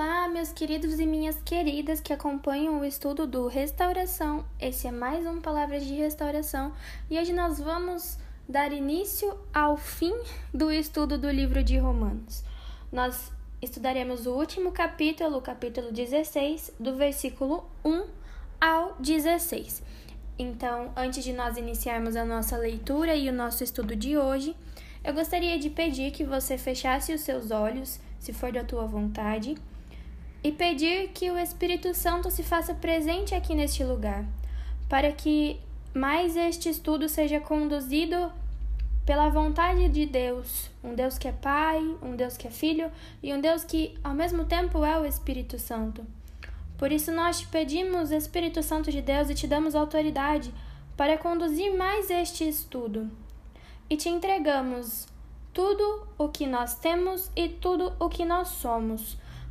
Olá, meus queridos e minhas queridas que acompanham o estudo do Restauração. Esse é mais um Palavras de Restauração e hoje nós vamos dar início ao fim do estudo do livro de Romanos. Nós estudaremos o último capítulo, o capítulo 16, do versículo 1 ao 16. Então, antes de nós iniciarmos a nossa leitura e o nosso estudo de hoje, eu gostaria de pedir que você fechasse os seus olhos, se for da tua vontade e pedir que o Espírito Santo se faça presente aqui neste lugar, para que mais este estudo seja conduzido pela vontade de Deus, um Deus que é Pai, um Deus que é Filho e um Deus que ao mesmo tempo é o Espírito Santo. Por isso nós te pedimos, Espírito Santo de Deus, e te damos autoridade para conduzir mais este estudo. E te entregamos tudo o que nós temos e tudo o que nós somos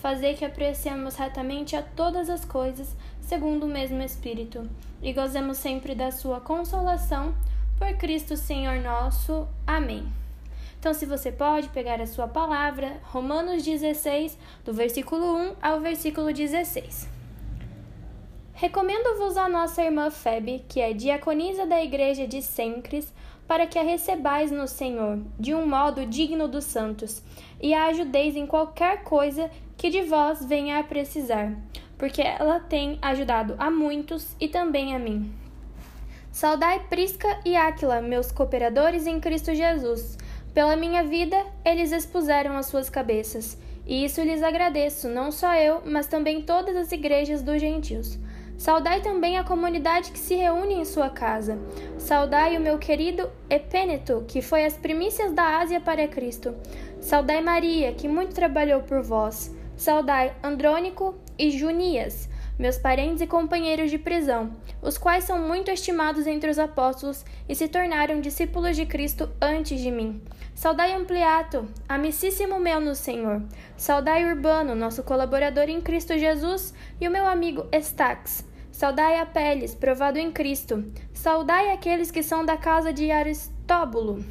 fazei que apreciemos retamente a todas as coisas segundo o mesmo Espírito, e gozemos sempre da sua consolação, por Cristo Senhor nosso. Amém. Então, se você pode pegar a sua palavra, Romanos 16, do versículo 1 ao versículo 16. Recomendo-vos a nossa irmã Febe, que é diaconisa da igreja de Sencres, para que a recebais no Senhor, de um modo digno dos santos, e a ajudeis em qualquer coisa que de vós venha a precisar porque ela tem ajudado a muitos e também a mim. Saudai Prisca e Áquila, meus cooperadores em Cristo Jesus. Pela minha vida, eles expuseram as suas cabeças, e isso lhes agradeço, não só eu, mas também todas as igrejas dos gentios. Saudai também a comunidade que se reúne em sua casa. Saudai o meu querido Epêneto, que foi as primícias da Ásia para Cristo. Saudai Maria, que muito trabalhou por vós. Saudai Andrônico e Junias, meus parentes e companheiros de prisão, os quais são muito estimados entre os apóstolos e se tornaram discípulos de Cristo antes de mim. Saudai Ampliato, amicíssimo meu no Senhor. Saudai Urbano, nosso colaborador em Cristo Jesus, e o meu amigo Estax. Saudai Apeles, provado em Cristo. Saudai aqueles que são da casa de Aristóbulo.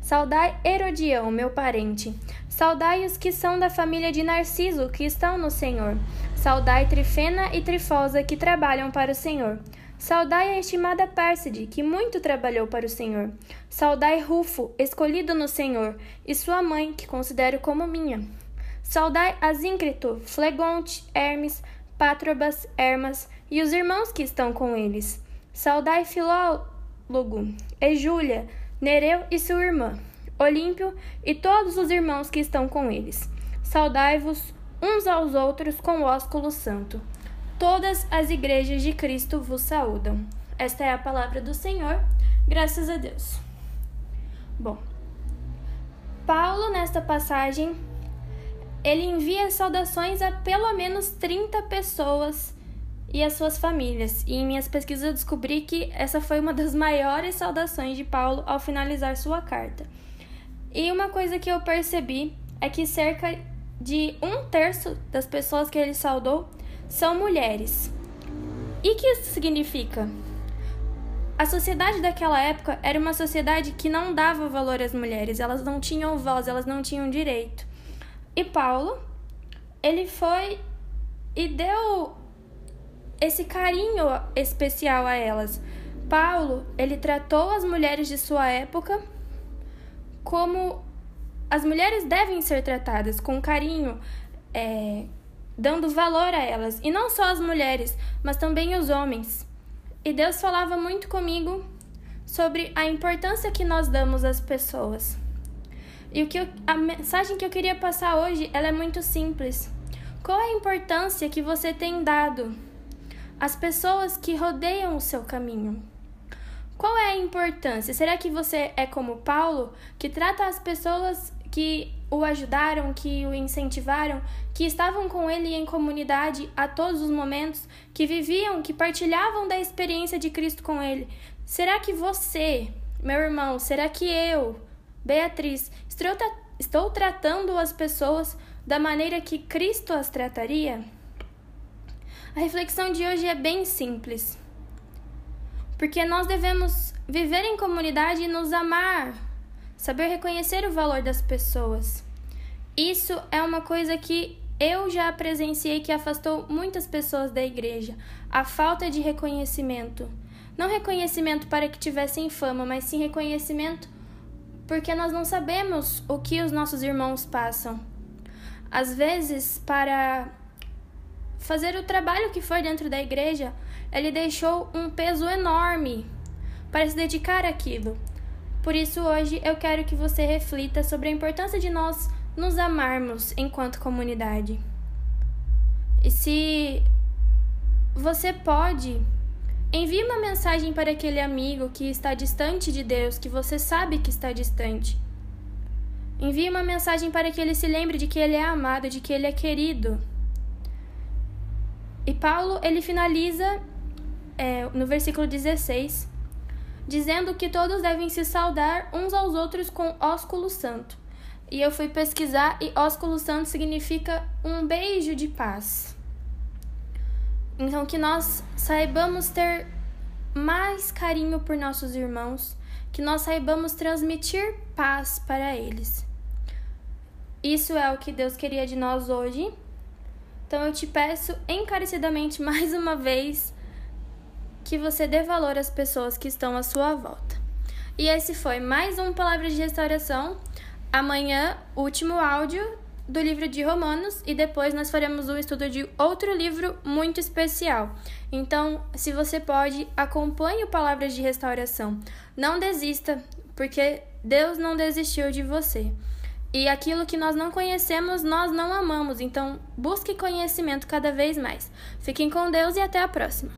Saudai Herodião, meu parente. Saudai os que são da família de Narciso, que estão no Senhor. Saudai Trifena e Trifosa, que trabalham para o Senhor. Saudai a estimada Pérside, que muito trabalhou para o Senhor. Saudai Rufo, escolhido no Senhor, e sua mãe, que considero como minha. Saudai Asíncrito, Flegonte, Hermes, Patrobas, Hermas e os irmãos que estão com eles. Saudai Filólogo, e Júlia, Nereu e sua irmã. Olímpio e todos os irmãos que estão com eles. Saudai-vos uns aos outros com o ósculo santo. Todas as igrejas de Cristo vos saúdam. Esta é a palavra do Senhor. Graças a Deus. Bom, Paulo, nesta passagem, ele envia saudações a pelo menos 30 pessoas e as suas famílias. E em minhas pesquisas eu descobri que essa foi uma das maiores saudações de Paulo ao finalizar sua carta. E uma coisa que eu percebi é que cerca de um terço das pessoas que ele saudou são mulheres. E que isso significa? A sociedade daquela época era uma sociedade que não dava valor às mulheres, elas não tinham voz, elas não tinham direito. E Paulo, ele foi e deu esse carinho especial a elas. Paulo, ele tratou as mulheres de sua época como as mulheres devem ser tratadas com carinho, é, dando valor a elas. E não só as mulheres, mas também os homens. E Deus falava muito comigo sobre a importância que nós damos às pessoas. E o que eu, a mensagem que eu queria passar hoje, ela é muito simples. Qual a importância que você tem dado às pessoas que rodeiam o seu caminho? Qual é a importância? Será que você é como Paulo, que trata as pessoas que o ajudaram, que o incentivaram, que estavam com ele em comunidade a todos os momentos, que viviam, que partilhavam da experiência de Cristo com ele, Será que você, meu irmão, será que eu, Beatriz, estou, tratando as pessoas da maneira que Cristo as trataria? A reflexão de hoje é bem simples. Porque nós devemos viver em comunidade e nos amar, saber reconhecer o valor das pessoas. Isso é uma coisa que eu já presenciei que afastou muitas pessoas da igreja, a falta de reconhecimento. Não reconhecimento para que tivessem fama, mas sim reconhecimento porque nós não sabemos o que os nossos irmãos passam. Às vezes, para fazer o trabalho que foi dentro da igreja, ele deixou um peso enorme para se dedicar àquilo. Por isso, hoje eu quero que você reflita sobre a importância de nós nos amarmos enquanto comunidade. E se você pode, envie uma mensagem para aquele amigo que está distante de Deus, que você sabe que está distante. Envie uma mensagem para que ele se lembre de que ele é amado, de que ele é querido. E Paulo, ele finaliza é, no versículo 16, dizendo que todos devem se saudar uns aos outros com ósculo santo. E eu fui pesquisar e ósculo santo significa um beijo de paz. Então que nós saibamos ter mais carinho por nossos irmãos, que nós saibamos transmitir paz para eles. Isso é o que Deus queria de nós hoje. Então eu te peço encarecidamente mais uma vez que você dê valor às pessoas que estão à sua volta. E esse foi mais um Palavras de Restauração. Amanhã, último áudio do livro de Romanos e depois nós faremos um estudo de outro livro muito especial. Então, se você pode, acompanhe o Palavras de Restauração. Não desista, porque Deus não desistiu de você. E aquilo que nós não conhecemos, nós não amamos. Então, busque conhecimento cada vez mais. Fiquem com Deus e até a próxima.